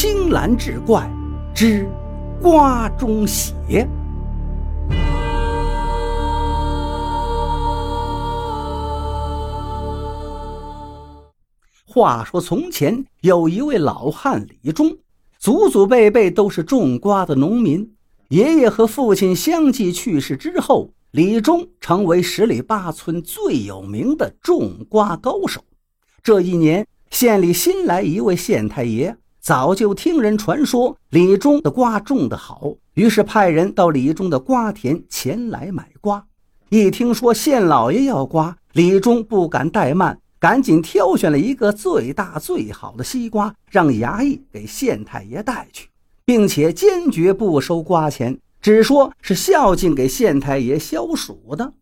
青蓝志怪之瓜中邪。话说从前有一位老汉李忠，祖祖辈辈都是种瓜的农民。爷爷和父亲相继去世之后，李忠成为十里八村最有名的种瓜高手。这一年，县里新来一位县太爷，早就听人传说李忠的瓜种得好，于是派人到李忠的瓜田前来买瓜。一听说县老爷要瓜，李忠不敢怠慢。赶紧挑选了一个最大最好的西瓜，让衙役给县太爷带去，并且坚决不收瓜钱，只说是孝敬给县太爷消暑的。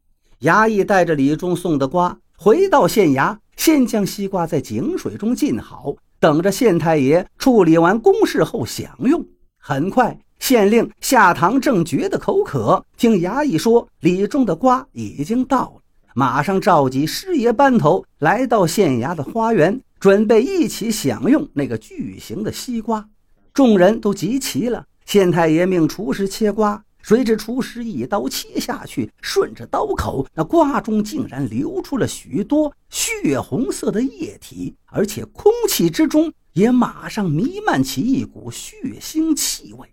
衙役带着李忠送的瓜回到县衙，先将西瓜在井水中浸好，等着县太爷处理完公事后享用。很快，县令下堂正觉得口渴，听衙役说李忠的瓜已经到了。马上召集师爷班头来到县衙的花园，准备一起享用那个巨型的西瓜。众人都集齐了，县太爷命厨师切瓜，谁知厨师一刀切下去，顺着刀口，那瓜中竟然流出了许多血红色的液体，而且空气之中也马上弥漫起一股血腥气味。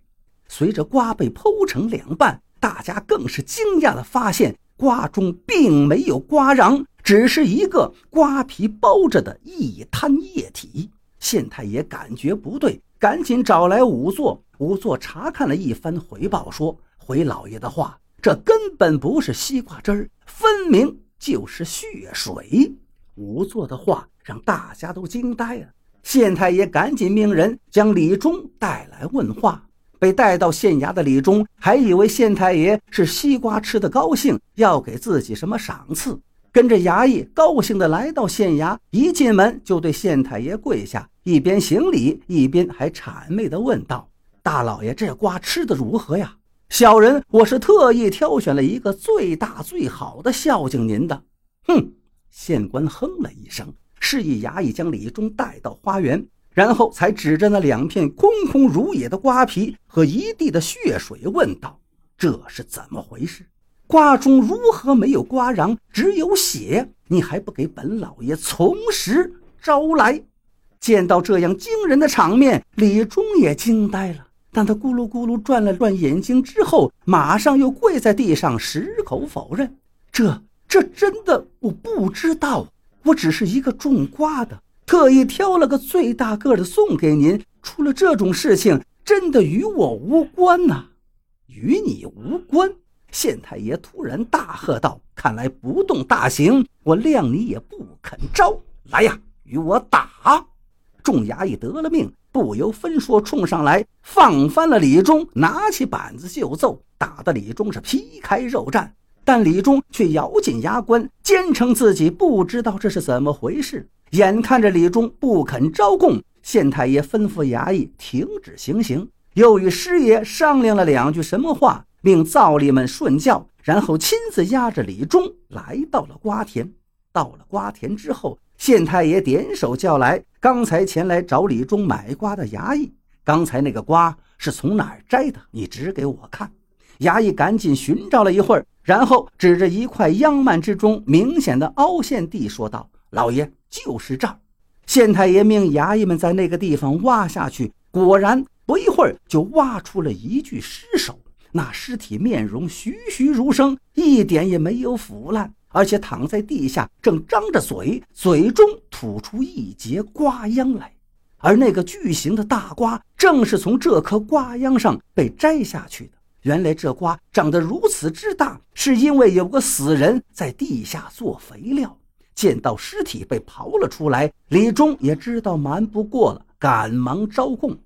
随着瓜被剖成两半，大家更是惊讶地发现。瓜中并没有瓜瓤，只是一个瓜皮包着的一滩液体。县太爷感觉不对，赶紧找来仵作。仵作查看了一番，回报说：“回老爷的话，这根本不是西瓜汁儿，分明就是血水。”仵作的话让大家都惊呆了。县太爷赶紧命人将李忠带来问话。被带到县衙的李忠还以为县太爷是西瓜吃的高兴，要给自己什么赏赐，跟着衙役高兴的来到县衙，一进门就对县太爷跪下，一边行礼，一边还谄媚的问道：“大老爷，这瓜吃的如何呀？小人我是特意挑选了一个最大最好的孝敬您的。”哼！县官哼了一声，示意衙役将李忠带到花园。然后才指着那两片空空如也的瓜皮和一地的血水问道：“这是怎么回事？瓜中如何没有瓜瓤，只有血？你还不给本老爷从实招来？”见到这样惊人的场面，李忠也惊呆了。但他咕噜咕噜转了转眼睛之后，马上又跪在地上，矢口否认：“这这真的我不知道，我只是一个种瓜的。”特意挑了个最大个的送给您，出了这种事情，真的与我无关呐！与你无关！县太爷突然大喝道：“看来不动大刑，我谅你也不肯招。来呀，与我打！”众衙役得了命，不由分说冲上来，放翻了李忠，拿起板子就揍，打得李忠是皮开肉绽。但李忠却咬紧牙关，坚称自己不知道这是怎么回事。眼看着李忠不肯招供，县太爷吩咐衙役停止行刑，又与师爷商量了两句什么话，命灶吏们顺教，然后亲自押着李忠来到了瓜田。到了瓜田之后，县太爷点手叫来刚才前来找李忠买瓜的衙役：“刚才那个瓜是从哪儿摘的？你指给我看。”衙役赶紧寻找了一会儿，然后指着一块秧蔓之中明显的凹陷地说道：“老爷。”就是这儿，县太爷命衙役们在那个地方挖下去，果然不一会儿就挖出了一具尸首。那尸体面容栩栩如生，一点也没有腐烂，而且躺在地下，正张着嘴，嘴中吐出一截瓜秧来。而那个巨型的大瓜，正是从这棵瓜秧上被摘下去的。原来这瓜长得如此之大，是因为有个死人在地下做肥料。见到尸体被刨了出来，李忠也知道瞒不过了，赶忙招供。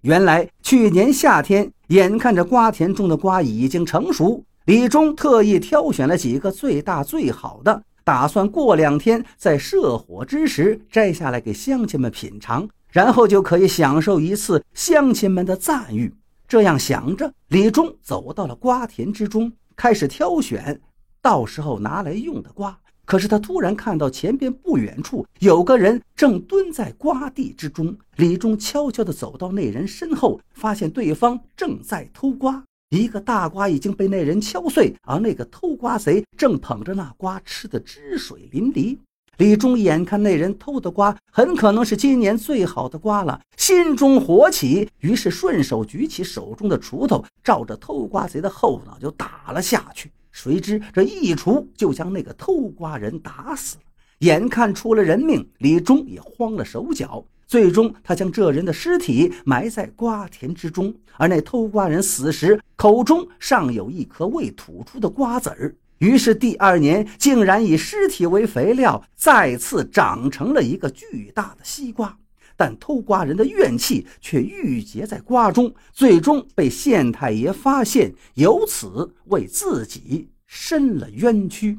原来去年夏天，眼看着瓜田中的瓜已经成熟，李忠特意挑选了几个最大最好的，打算过两天在射火之时摘下来给乡亲们品尝，然后就可以享受一次乡亲们的赞誉。这样想着，李忠走到了瓜田之中，开始挑选，到时候拿来用的瓜。可是他突然看到前边不远处有个人正蹲在瓜地之中。李忠悄悄地走到那人身后，发现对方正在偷瓜。一个大瓜已经被那人敲碎，而那个偷瓜贼正捧着那瓜吃得汁水淋漓。李忠眼看那人偷的瓜很可能是今年最好的瓜了，心中火起，于是顺手举起手中的锄头，照着偷瓜贼的后脑就打了下去。谁知这一锄就将那个偷瓜人打死了。眼看出了人命，李忠也慌了手脚。最终，他将这人的尸体埋在瓜田之中，而那偷瓜人死时口中尚有一颗未吐出的瓜子儿。于是第二年，竟然以尸体为肥料，再次长成了一个巨大的西瓜。但偷瓜人的怨气却郁结在瓜中，最终被县太爷发现，由此为自己伸了冤屈。